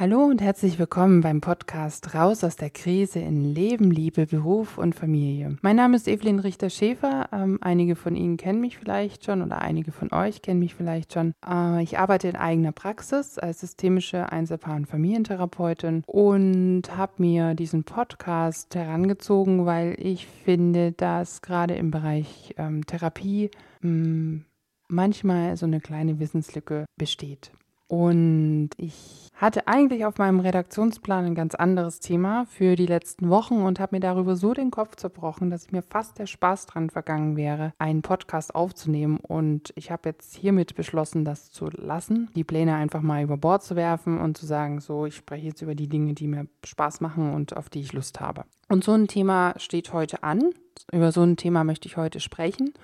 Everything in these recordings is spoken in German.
Hallo und herzlich willkommen beim Podcast Raus aus der Krise in Leben, Liebe, Beruf und Familie. Mein Name ist Evelyn Richter-Schäfer. Ähm, einige von Ihnen kennen mich vielleicht schon oder einige von euch kennen mich vielleicht schon. Äh, ich arbeite in eigener Praxis als systemische Einzelpaar- und Familientherapeutin und habe mir diesen Podcast herangezogen, weil ich finde, dass gerade im Bereich ähm, Therapie mh, hm, manchmal so eine kleine Wissenslücke besteht. Und ich hatte eigentlich auf meinem Redaktionsplan ein ganz anderes Thema für die letzten Wochen und habe mir darüber so den Kopf zerbrochen, dass mir fast der Spaß dran vergangen wäre, einen Podcast aufzunehmen. Und ich habe jetzt hiermit beschlossen, das zu lassen, die Pläne einfach mal über Bord zu werfen und zu sagen, so, ich spreche jetzt über die Dinge, die mir Spaß machen und auf die ich Lust habe. Und so ein Thema steht heute an. Über so ein Thema möchte ich heute sprechen.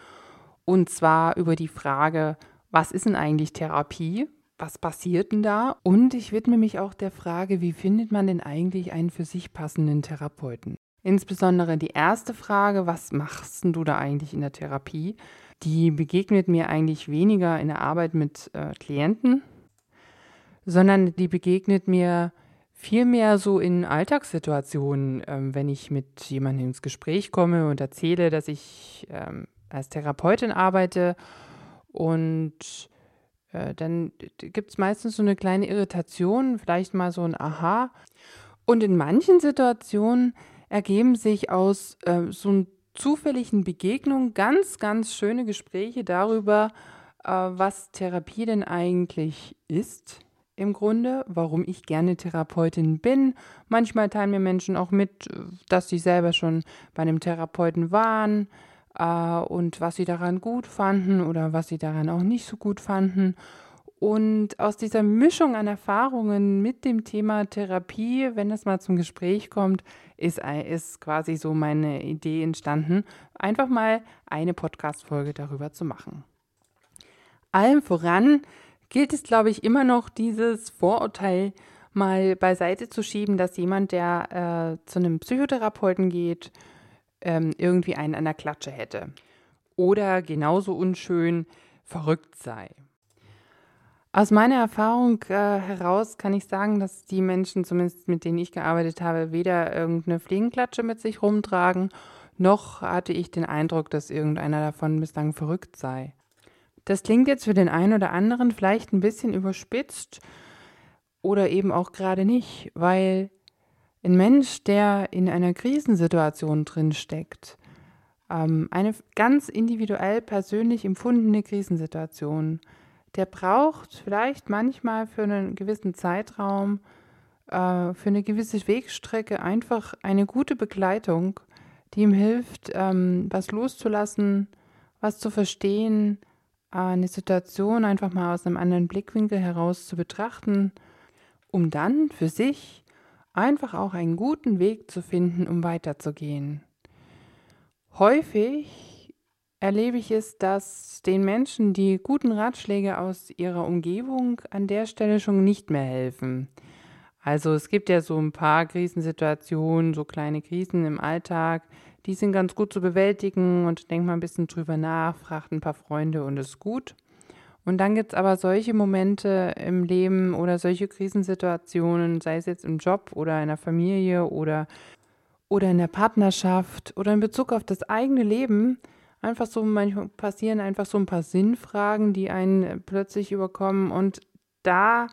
Und zwar über die Frage, was ist denn eigentlich Therapie? Was passiert denn da? Und ich widme mich auch der Frage, wie findet man denn eigentlich einen für sich passenden Therapeuten? Insbesondere die erste Frage, was machst du da eigentlich in der Therapie? Die begegnet mir eigentlich weniger in der Arbeit mit äh, Klienten, sondern die begegnet mir vielmehr so in Alltagssituationen, ähm, wenn ich mit jemandem ins Gespräch komme und erzähle, dass ich ähm, als Therapeutin arbeite und äh, dann gibt es meistens so eine kleine Irritation, vielleicht mal so ein Aha. Und in manchen Situationen ergeben sich aus äh, so zufälligen Begegnungen ganz, ganz schöne Gespräche darüber, äh, was Therapie denn eigentlich ist im Grunde, warum ich gerne Therapeutin bin. Manchmal teilen mir Menschen auch mit, dass sie selber schon bei einem Therapeuten waren äh, und was sie daran gut fanden oder was sie daran auch nicht so gut fanden. Und aus dieser Mischung an Erfahrungen mit dem Thema Therapie, wenn es mal zum Gespräch kommt, ist, ist quasi so meine Idee entstanden, einfach mal eine Podcast-Folge darüber zu machen. Allem voran gilt es, glaube ich, immer noch dieses Vorurteil mal beiseite zu schieben, dass jemand, der äh, zu einem Psychotherapeuten geht, ähm, irgendwie einen an der Klatsche hätte. Oder genauso unschön verrückt sei. Aus meiner Erfahrung äh, heraus kann ich sagen, dass die Menschen, zumindest mit denen ich gearbeitet habe, weder irgendeine Fliegenklatsche mit sich rumtragen, noch hatte ich den Eindruck, dass irgendeiner davon bislang verrückt sei. Das klingt jetzt für den einen oder anderen vielleicht ein bisschen überspitzt oder eben auch gerade nicht, weil ein Mensch, der in einer Krisensituation drinsteckt, ähm, eine ganz individuell persönlich empfundene Krisensituation, der braucht vielleicht manchmal für einen gewissen Zeitraum, äh, für eine gewisse Wegstrecke einfach eine gute Begleitung, die ihm hilft, ähm, was loszulassen, was zu verstehen, äh, eine Situation einfach mal aus einem anderen Blickwinkel heraus zu betrachten, um dann für sich einfach auch einen guten Weg zu finden, um weiterzugehen. Häufig erlebe ich es, dass den Menschen die guten Ratschläge aus ihrer Umgebung an der Stelle schon nicht mehr helfen. Also es gibt ja so ein paar Krisensituationen, so kleine Krisen im Alltag, die sind ganz gut zu bewältigen und denkt mal ein bisschen drüber nach, fragt ein paar Freunde und ist gut. Und dann gibt es aber solche Momente im Leben oder solche Krisensituationen, sei es jetzt im Job oder in der Familie oder, oder in der Partnerschaft oder in Bezug auf das eigene Leben, einfach so manchmal passieren einfach so ein paar Sinnfragen, die einen plötzlich überkommen. Und da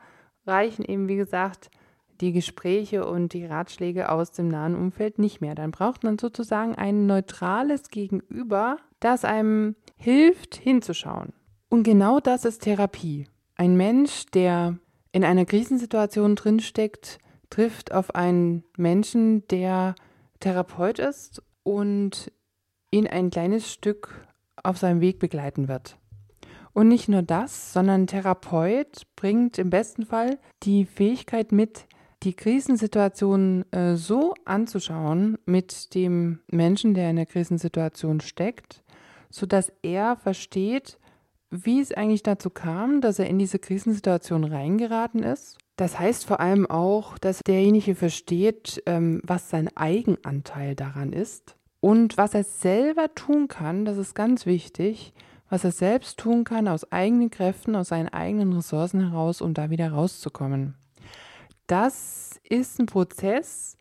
reichen eben, wie gesagt, die Gespräche und die Ratschläge aus dem nahen Umfeld nicht mehr. Dann braucht man sozusagen ein neutrales Gegenüber, das einem hilft, hinzuschauen. Und genau das ist Therapie. Ein Mensch, der in einer Krisensituation drinsteckt, trifft auf einen Menschen, der Therapeut ist und ihn ein kleines Stück auf seinem Weg begleiten wird. Und nicht nur das, sondern Therapeut bringt im besten Fall die Fähigkeit mit, die Krisensituation äh, so anzuschauen mit dem Menschen, der in der Krisensituation steckt, sodass er versteht, wie es eigentlich dazu kam, dass er in diese Krisensituation reingeraten ist. Das heißt vor allem auch, dass derjenige versteht, ähm, was sein Eigenanteil daran ist und was er selber tun kann, das ist ganz wichtig, was er selbst tun kann aus eigenen Kräften, aus seinen eigenen Ressourcen heraus, um da wieder rauszukommen. das ist ein Prozess,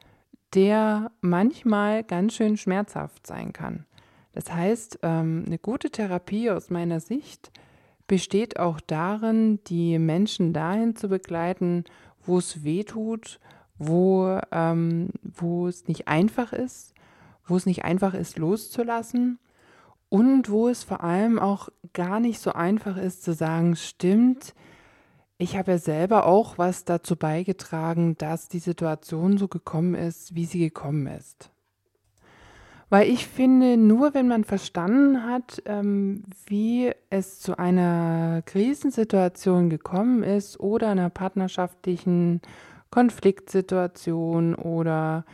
der manchmal ganz schön schmerzhaft sein kann. Das heißt, ähm, eine gute Therapie aus meiner Sicht besteht auch darin, die Menschen dahin zu begleiten, wo es weh tut, wo, ähm, wo es nicht einfach ist, wo es nicht einfach ist, loszulassen und wo es vor allem auch gar nicht so einfach ist zu sagen, stimmt, ich habe ja selber auch was dazu beigetragen, dass die Situation so gekommen ist, wie sie gekommen ist. Weil ich finde, nur wenn man verstanden hat, ähm, wie es zu einer Krisensituation gekommen ist oder einer partnerschaftlichen Konfliktsituation oder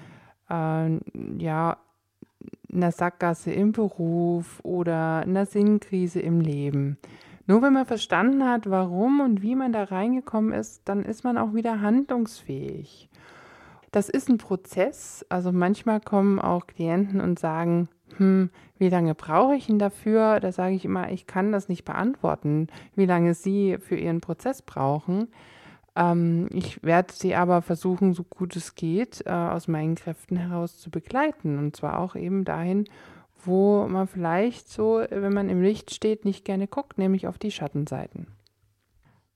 äh, ja, einer Sackgasse im Beruf oder einer Sinnkrise im Leben. Nur wenn man verstanden hat, warum und wie man da reingekommen ist, dann ist man auch wieder handlungsfähig. Das ist ein Prozess. Also manchmal kommen auch Klienten und sagen, hm, wie lange brauche ich ihn dafür? Da sage ich immer, ich kann das nicht beantworten, wie lange Sie für Ihren Prozess brauchen. Ähm, ich werde Sie aber versuchen, so gut es geht, äh, aus meinen Kräften heraus zu begleiten. Und zwar auch eben dahin, wo man vielleicht so, wenn man im Licht steht, nicht gerne guckt, nämlich auf die Schattenseiten.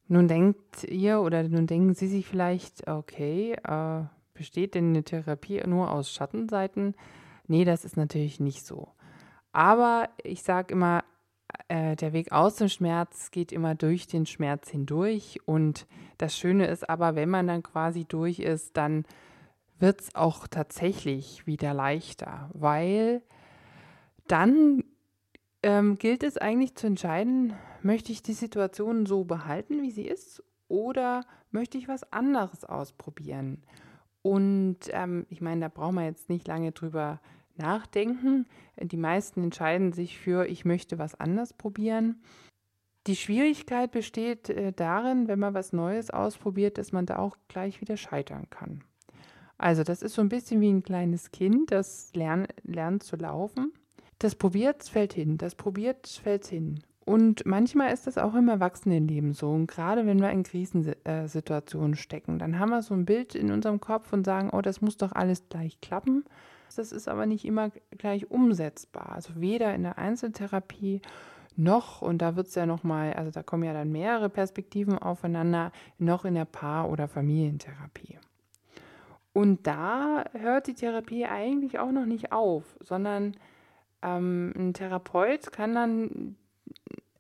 Nun denkt ihr oder nun denken Sie sich vielleicht, okay, äh, besteht denn eine Therapie nur aus Schattenseiten? Nee, das ist natürlich nicht so. Aber ich sage immer, äh, der Weg aus dem Schmerz geht immer durch den Schmerz hindurch. Und das Schöne ist aber, wenn man dann quasi durch ist, dann wird es auch tatsächlich wieder leichter, weil dann ähm, gilt es eigentlich zu entscheiden, möchte ich die Situation so behalten, wie sie ist, oder möchte ich was anderes ausprobieren? Und ähm, ich meine, da braucht man jetzt nicht lange drüber nachdenken. Die meisten entscheiden sich für, ich möchte was anders probieren. Die Schwierigkeit besteht äh, darin, wenn man was Neues ausprobiert, dass man da auch gleich wieder scheitern kann. Also das ist so ein bisschen wie ein kleines Kind, das lern, lernt zu laufen. Das probiert, fällt hin, das probiert, fällt hin. Und manchmal ist das auch im Erwachsenenleben so. Und gerade wenn wir in Krisensituationen stecken, dann haben wir so ein Bild in unserem Kopf und sagen, oh, das muss doch alles gleich klappen. Das ist aber nicht immer gleich umsetzbar. Also weder in der Einzeltherapie noch, und da wird es ja nochmal, also da kommen ja dann mehrere Perspektiven aufeinander, noch in der Paar- oder Familientherapie. Und da hört die Therapie eigentlich auch noch nicht auf, sondern ähm, ein Therapeut kann dann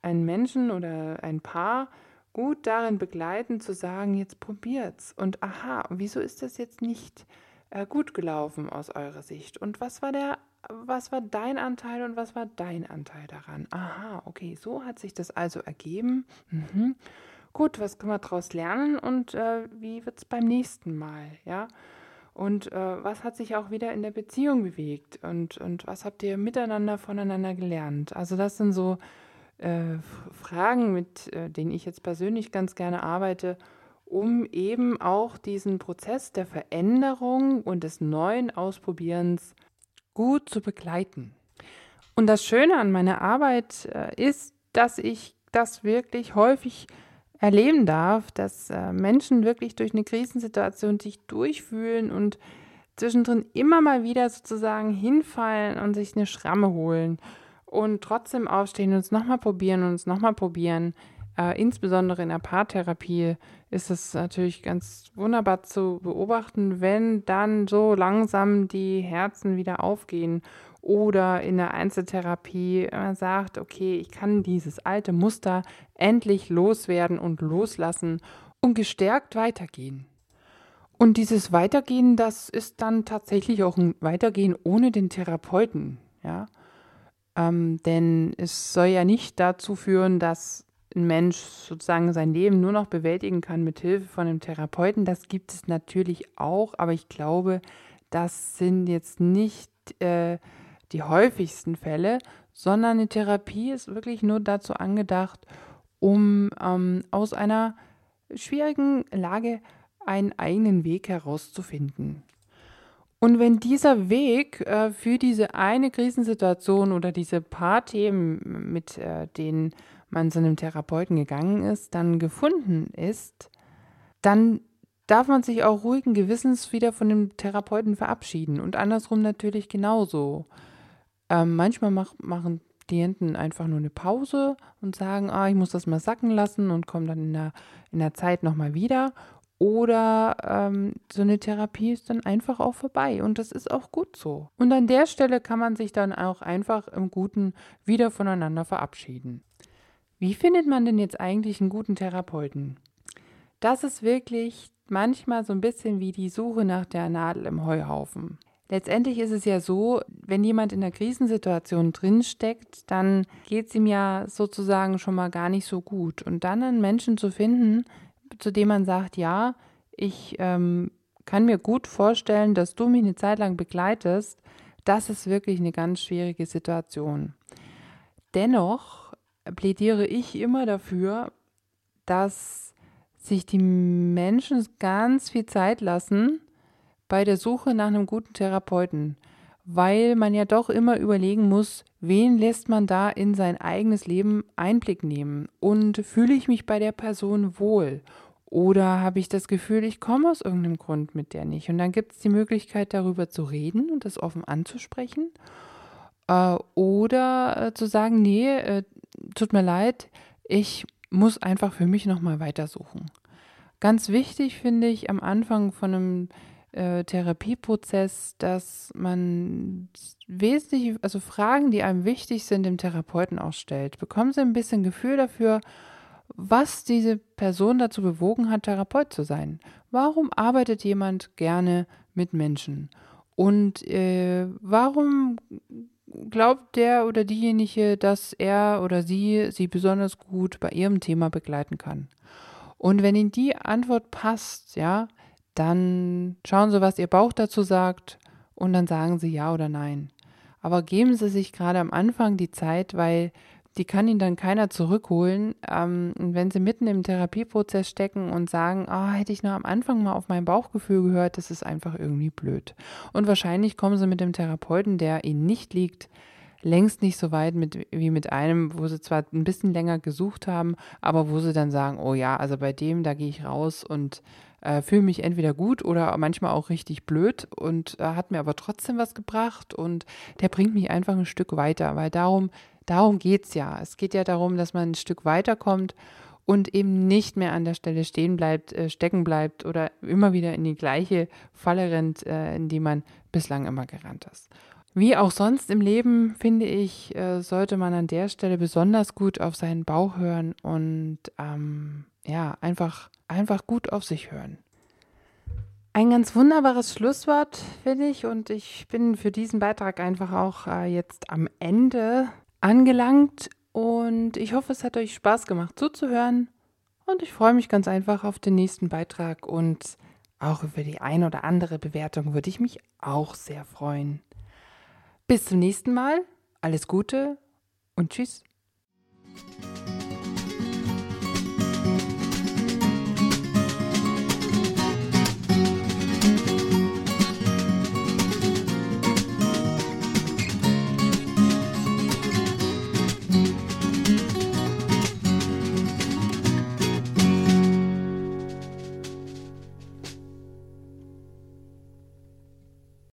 einen Menschen oder ein Paar gut darin begleiten, zu sagen, jetzt probiert's. Und aha, wieso ist das jetzt nicht äh, gut gelaufen aus eurer Sicht? Und was war der, was war dein Anteil und was war dein Anteil daran? Aha, okay, so hat sich das also ergeben. Mhm. Gut, was können wir daraus lernen und äh, wie wird es beim nächsten Mal? Ja. Und äh, was hat sich auch wieder in der Beziehung bewegt und, und was habt ihr miteinander voneinander gelernt? Also das sind so äh, Fragen, mit äh, denen ich jetzt persönlich ganz gerne arbeite, um eben auch diesen Prozess der Veränderung und des neuen Ausprobierens gut zu begleiten. Und das Schöne an meiner Arbeit äh, ist, dass ich das wirklich häufig erleben darf, dass Menschen wirklich durch eine Krisensituation sich durchfühlen und zwischendrin immer mal wieder sozusagen hinfallen und sich eine Schramme holen und trotzdem aufstehen und es nochmal probieren und es nochmal probieren. Äh, insbesondere in der Paartherapie ist es natürlich ganz wunderbar zu beobachten, wenn dann so langsam die Herzen wieder aufgehen oder in der Einzeltherapie man sagt, okay, ich kann dieses alte Muster endlich loswerden und loslassen und gestärkt weitergehen. Und dieses Weitergehen, das ist dann tatsächlich auch ein Weitergehen ohne den Therapeuten, ja. Ähm, denn es soll ja nicht dazu führen, dass ein Mensch sozusagen sein Leben nur noch bewältigen kann mit Hilfe von einem Therapeuten. Das gibt es natürlich auch, aber ich glaube, das sind jetzt nicht äh, die häufigsten Fälle, sondern eine Therapie ist wirklich nur dazu angedacht, um ähm, aus einer schwierigen Lage einen eigenen Weg herauszufinden. Und wenn dieser Weg äh, für diese eine Krisensituation oder diese paar Themen, mit äh, denen man zu einem Therapeuten gegangen ist, dann gefunden ist, dann darf man sich auch ruhigen Gewissens wieder von dem Therapeuten verabschieden und andersrum natürlich genauso. Ähm, manchmal mach, machen Klienten einfach nur eine Pause und sagen, ah, ich muss das mal sacken lassen und kommen dann in der, in der Zeit nochmal wieder. Oder ähm, so eine Therapie ist dann einfach auch vorbei und das ist auch gut so. Und an der Stelle kann man sich dann auch einfach im Guten wieder voneinander verabschieden. Wie findet man denn jetzt eigentlich einen guten Therapeuten? Das ist wirklich manchmal so ein bisschen wie die Suche nach der Nadel im Heuhaufen. Letztendlich ist es ja so, wenn jemand in einer Krisensituation drinsteckt, dann geht es ihm ja sozusagen schon mal gar nicht so gut. Und dann einen Menschen zu finden, zu dem man sagt, ja, ich ähm, kann mir gut vorstellen, dass du mich eine Zeit lang begleitest, das ist wirklich eine ganz schwierige Situation. Dennoch plädiere ich immer dafür, dass sich die Menschen ganz viel Zeit lassen bei der Suche nach einem guten Therapeuten, weil man ja doch immer überlegen muss, wen lässt man da in sein eigenes Leben Einblick nehmen und fühle ich mich bei der Person wohl oder habe ich das Gefühl, ich komme aus irgendeinem Grund mit der nicht. Und dann gibt es die Möglichkeit, darüber zu reden und das offen anzusprechen. Äh, oder äh, zu sagen, nee, äh, tut mir leid, ich muss einfach für mich nochmal weitersuchen. Ganz wichtig finde ich am Anfang von einem äh, Therapieprozess, dass man wesentlich, also Fragen, die einem wichtig sind, dem Therapeuten auch stellt. Bekommen Sie ein bisschen Gefühl dafür, was diese Person dazu bewogen hat, Therapeut zu sein. Warum arbeitet jemand gerne mit Menschen? Und äh, warum glaubt der oder diejenige, dass er oder sie sie besonders gut bei ihrem Thema begleiten kann? Und wenn Ihnen die Antwort passt, ja, dann schauen Sie, was Ihr Bauch dazu sagt und dann sagen Sie ja oder nein. Aber geben Sie sich gerade am Anfang die Zeit, weil die kann Ihnen dann keiner zurückholen. Ähm, wenn Sie mitten im Therapieprozess stecken und sagen, oh, hätte ich nur am Anfang mal auf mein Bauchgefühl gehört, das ist einfach irgendwie blöd. Und wahrscheinlich kommen Sie mit dem Therapeuten, der Ihnen nicht liegt, längst nicht so weit mit, wie mit einem, wo Sie zwar ein bisschen länger gesucht haben, aber wo Sie dann sagen, oh ja, also bei dem, da gehe ich raus und äh, fühle mich entweder gut oder manchmal auch richtig blöd und äh, hat mir aber trotzdem was gebracht und der bringt mich einfach ein Stück weiter, weil darum Darum geht es ja. Es geht ja darum, dass man ein Stück weiterkommt und eben nicht mehr an der Stelle stehen bleibt, äh, stecken bleibt oder immer wieder in die gleiche Falle rennt, äh, in die man bislang immer gerannt ist. Wie auch sonst im Leben, finde ich, äh, sollte man an der Stelle besonders gut auf seinen Bauch hören und ähm, ja, einfach, einfach gut auf sich hören. Ein ganz wunderbares Schlusswort, finde ich, und ich bin für diesen Beitrag einfach auch äh, jetzt am Ende angelangt und ich hoffe, es hat euch Spaß gemacht zuzuhören und ich freue mich ganz einfach auf den nächsten Beitrag und auch über die ein oder andere Bewertung würde ich mich auch sehr freuen. Bis zum nächsten Mal, alles Gute und tschüss.